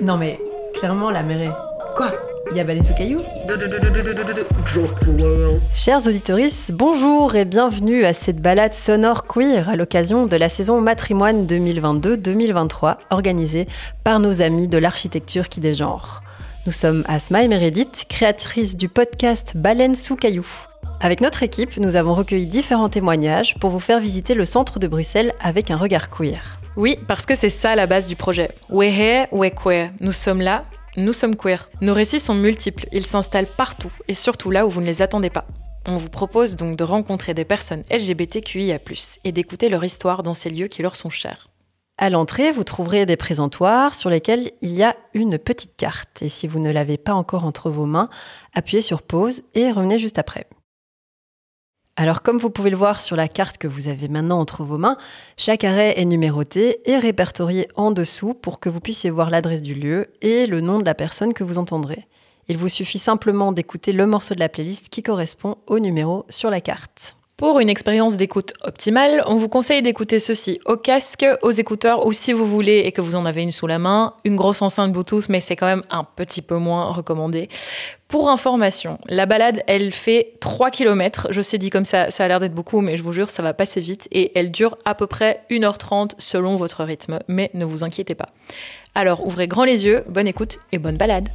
Non mais, clairement, la mer est... Quoi? Il y a baleine sous caillou? Chers auditeurs, bonjour et bienvenue à cette balade sonore queer à l'occasion de la saison Matrimoine 2022-2023 organisée par nos amis de l'architecture qui dégenre. Nous sommes Asma et Meredith, créatrices du podcast Baleine sous caillou. Avec notre équipe, nous avons recueilli différents témoignages pour vous faire visiter le centre de Bruxelles avec un regard queer. Oui, parce que c'est ça la base du projet. We're here, we're queer. Nous sommes là, nous sommes queer. Nos récits sont multiples, ils s'installent partout et surtout là où vous ne les attendez pas. On vous propose donc de rencontrer des personnes LGBTQIA+, et d'écouter leur histoire dans ces lieux qui leur sont chers. À l'entrée, vous trouverez des présentoirs sur lesquels il y a une petite carte. Et si vous ne l'avez pas encore entre vos mains, appuyez sur pause et revenez juste après. Alors comme vous pouvez le voir sur la carte que vous avez maintenant entre vos mains, chaque arrêt est numéroté et répertorié en dessous pour que vous puissiez voir l'adresse du lieu et le nom de la personne que vous entendrez. Il vous suffit simplement d'écouter le morceau de la playlist qui correspond au numéro sur la carte. Pour une expérience d'écoute optimale, on vous conseille d'écouter ceci au casque, aux écouteurs ou si vous voulez et que vous en avez une sous la main, une grosse enceinte Bluetooth, mais c'est quand même un petit peu moins recommandé. Pour information, la balade, elle fait 3 km. Je sais dit comme ça, ça a l'air d'être beaucoup, mais je vous jure, ça va passer vite et elle dure à peu près 1h30 selon votre rythme. Mais ne vous inquiétez pas. Alors ouvrez grand les yeux, bonne écoute et bonne balade.